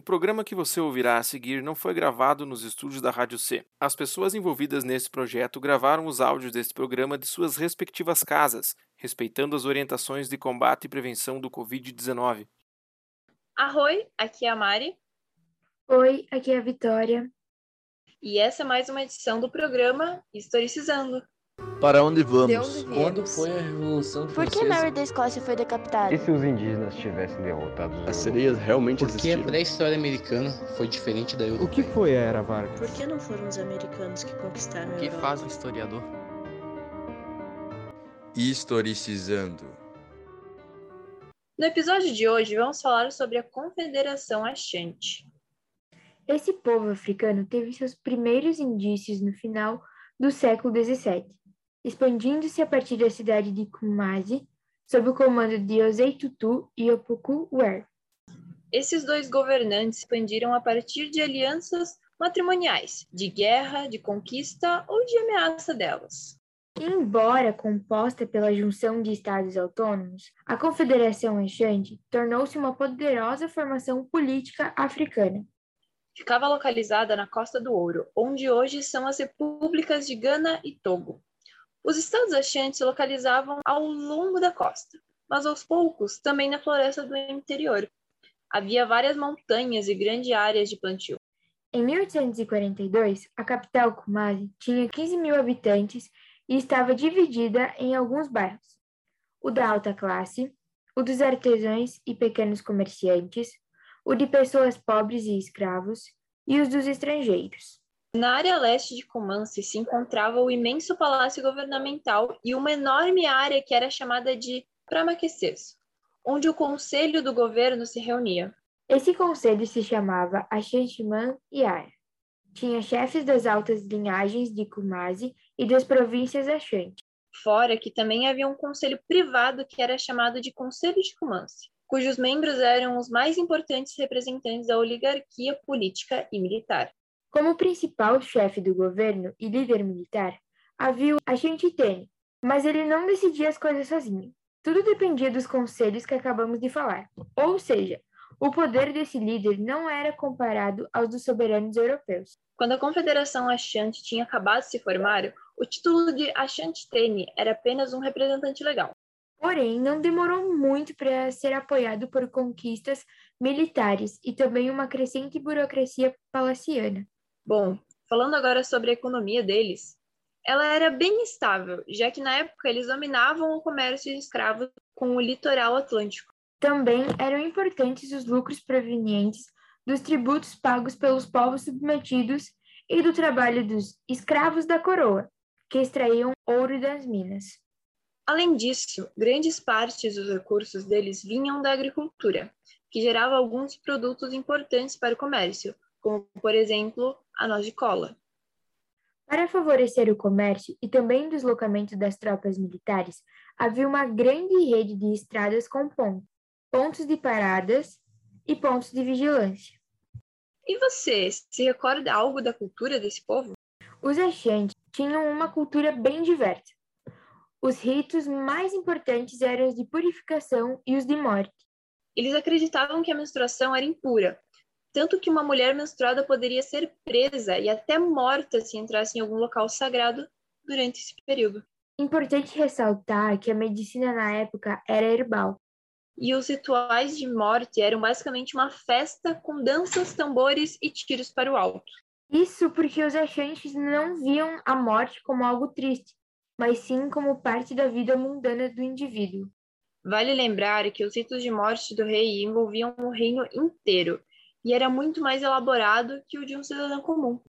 o programa que você ouvirá a seguir não foi gravado nos estúdios da Rádio C. As pessoas envolvidas nesse projeto gravaram os áudios deste programa de suas respectivas casas, respeitando as orientações de combate e prevenção do Covid-19. Arroi, aqui é a Mari. Oi, aqui é a Vitória. E essa é mais uma edição do programa Historicizando. Para onde vamos? Onde? Quando foi a Revolução Por Francesa? que Mary da Escócia foi decapitada? E se os indígenas tivessem derrotado os As sereias realmente Por que a pré-história americana foi diferente da O europeia? que foi a Era Vargas? Por que não foram os americanos que conquistaram a O que faz um historiador? Historicizando. No episódio de hoje, vamos falar sobre a Confederação Achante. Esse povo africano teve seus primeiros indícios no final do século XVII, expandindo-se a partir da cidade de Kumasi, sob o comando de Osei Tutu e Opoku Ware. Esses dois governantes expandiram a partir de alianças matrimoniais, de guerra, de conquista ou de ameaça delas. Embora composta pela junção de estados autônomos, a Confederação Achante tornou-se uma poderosa formação política africana. Ficava localizada na Costa do Ouro, onde hoje são as repúblicas de Gana e Togo. Os estados Achante se localizavam ao longo da costa, mas aos poucos também na floresta do interior. Havia várias montanhas e grandes áreas de plantio. Em 1842, a capital Kumasi tinha 15 mil habitantes e estava dividida em alguns bairros: o da alta classe, o dos artesãos e pequenos comerciantes, o de pessoas pobres e escravos e os dos estrangeiros. Na área leste de Kumasi se encontrava o imenso palácio governamental e uma enorme área que era chamada de Pramaqueces, onde o conselho do governo se reunia. Esse conselho se chamava Ashantiman Yara. Tinha chefes das altas linhagens de Kumasi e das províncias Ashanti. Fora que também havia um conselho privado que era chamado de Conselho de Kumasi, cujos membros eram os mais importantes representantes da oligarquia política e militar. Como principal chefe do governo e líder militar, havia o Ashantitene, mas ele não decidia as coisas sozinho. Tudo dependia dos conselhos que acabamos de falar. Ou seja, o poder desse líder não era comparado aos dos soberanos europeus. Quando a Confederação Ashanti tinha acabado de se formar, o título de Ashanti-Tene era apenas um representante legal. Porém, não demorou muito para ser apoiado por conquistas militares e também uma crescente burocracia palaciana. Bom, falando agora sobre a economia deles, ela era bem estável, já que na época eles dominavam o comércio de escravos com o litoral atlântico. Também eram importantes os lucros provenientes dos tributos pagos pelos povos submetidos e do trabalho dos escravos da coroa, que extraíam ouro das minas. Além disso, grandes partes dos recursos deles vinham da agricultura, que gerava alguns produtos importantes para o comércio, como, por exemplo, a noz de cola. Para favorecer o comércio e também o deslocamento das tropas militares, havia uma grande rede de estradas com pontos, pontos de paradas e pontos de vigilância. E você, se recorda algo da cultura desse povo? Os Ashanti tinham uma cultura bem diversa. Os ritos mais importantes eram os de purificação e os de morte. Eles acreditavam que a menstruação era impura, tanto que uma mulher menstruada poderia ser presa e até morta se entrasse em algum local sagrado durante esse período. Importante ressaltar que a medicina na época era herbal. E os rituais de morte eram basicamente uma festa com danças, tambores e tiros para o alto. Isso porque os Ashantis não viam a morte como algo triste, mas sim como parte da vida mundana do indivíduo. Vale lembrar que os ritos de morte do rei envolviam o reino inteiro e era muito mais elaborado que o de um cidadão comum.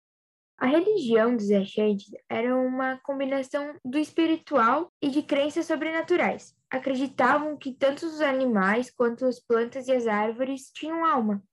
A religião dos Ashantis era uma combinação do espiritual e de crenças sobrenaturais. Acreditavam que tanto os animais quanto as plantas e as árvores tinham alma.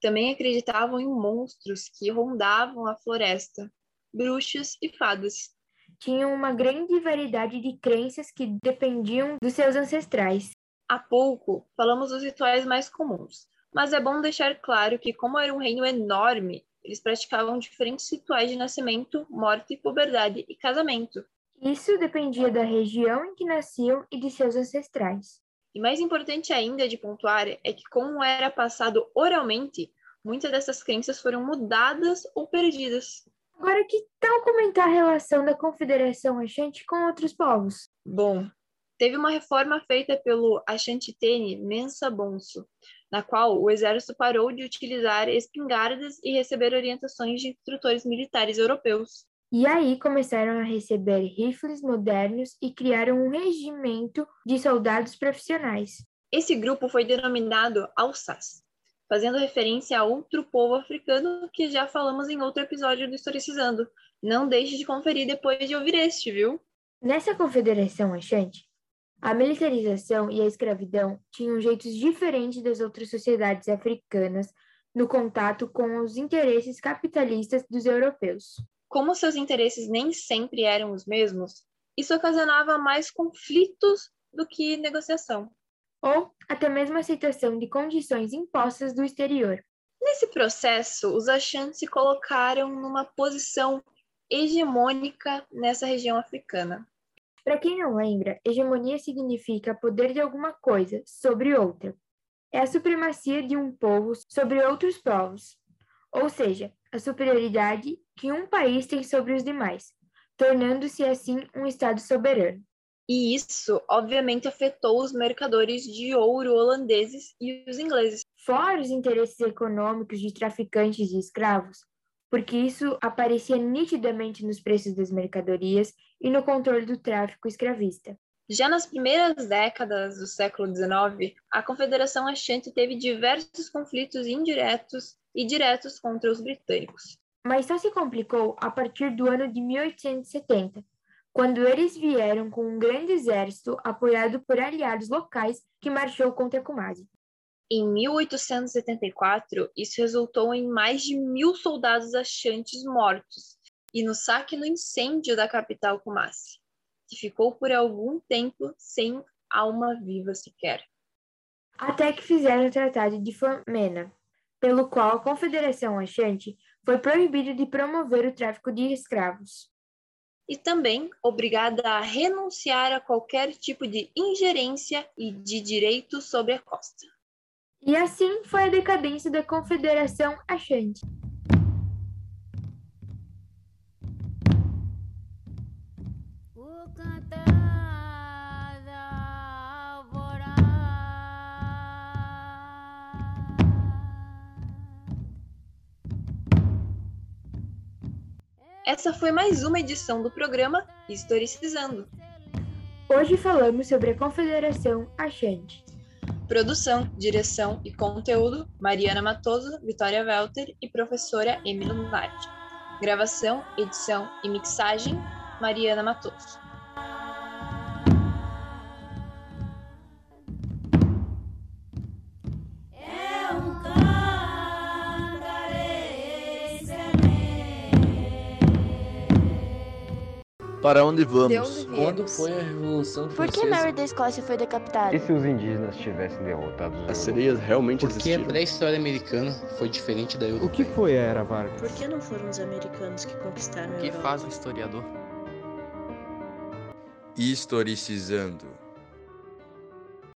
Também acreditavam em monstros que rondavam a floresta, bruxas e fadas. Tinham uma grande variedade de crenças que dependiam dos seus ancestrais. Há pouco falamos dos rituais mais comuns, mas é bom deixar claro que, como era um reino enorme, eles praticavam diferentes rituais de nascimento, morte, puberdade e casamento. Isso dependia da região em que nasciam e de seus ancestrais. E mais importante ainda de pontuar é que, como era passado oralmente, muitas dessas crenças foram mudadas ou perdidas. Agora, que tal comentar a relação da Confederação Achante com outros povos? Bom, teve uma reforma feita pelo Achantitene Mensa Bonso, na qual o exército parou de utilizar espingardas e receber orientações de instrutores militares europeus. E aí começaram a receber rifles modernos e criaram um regimento de soldados profissionais. Esse grupo foi denominado Alsace, fazendo referência a outro povo africano que já falamos em outro episódio do Historicizando. Não deixe de conferir depois de ouvir este, viu? Nessa confederação achante, a militarização e a escravidão tinham jeitos diferentes das outras sociedades africanas no contato com os interesses capitalistas dos europeus. Como seus interesses nem sempre eram os mesmos, isso ocasionava mais conflitos do que negociação. Ou até mesmo aceitação de condições impostas do exterior. Nesse processo, os Ashanti se colocaram numa posição hegemônica nessa região africana. Para quem não lembra, hegemonia significa poder de alguma coisa sobre outra. É a supremacia de um povo sobre outros povos, ou seja, a superioridade que um país tem sobre os demais, tornando-se assim um Estado soberano. E isso, obviamente, afetou os mercadores de ouro holandeses e os ingleses. Fora os interesses econômicos de traficantes de escravos, porque isso aparecia nitidamente nos preços das mercadorias e no controle do tráfico escravista. Já nas primeiras décadas do século XIX, a Confederação Achante teve diversos conflitos indiretos e diretos contra os britânicos. Mas só se complicou a partir do ano de 1870, quando eles vieram com um grande exército apoiado por aliados locais que marchou contra Kumasi. Em 1874, isso resultou em mais de mil soldados achantes mortos e no saque no incêndio da capital Kumasi, que ficou por algum tempo sem alma viva sequer. Até que fizeram o Tratado de Fomena, pelo qual a Confederação Achante foi proibida de promover o tráfico de escravos. E também obrigada a renunciar a qualquer tipo de ingerência e de direito sobre a costa. E assim foi a decadência da Confederação Achante. Essa foi mais uma edição do programa Historicizando. Hoje falamos sobre a Confederação Achante. Produção, direção e conteúdo: Mariana Matoso, Vitória Welter e professora Emily Lunardi. Gravação, edição e mixagem: Mariana Matoso. Para onde vamos? Quando foi a Revolução Por que Mary da Escócia foi decapitada? E se os indígenas tivessem derrotado os As sereias realmente Por que a existiram? pré-história americana foi diferente da O europeia? que foi a Era Vargas? Por que não foram os americanos que conquistaram a O que Europa? faz um historiador? Historicizando.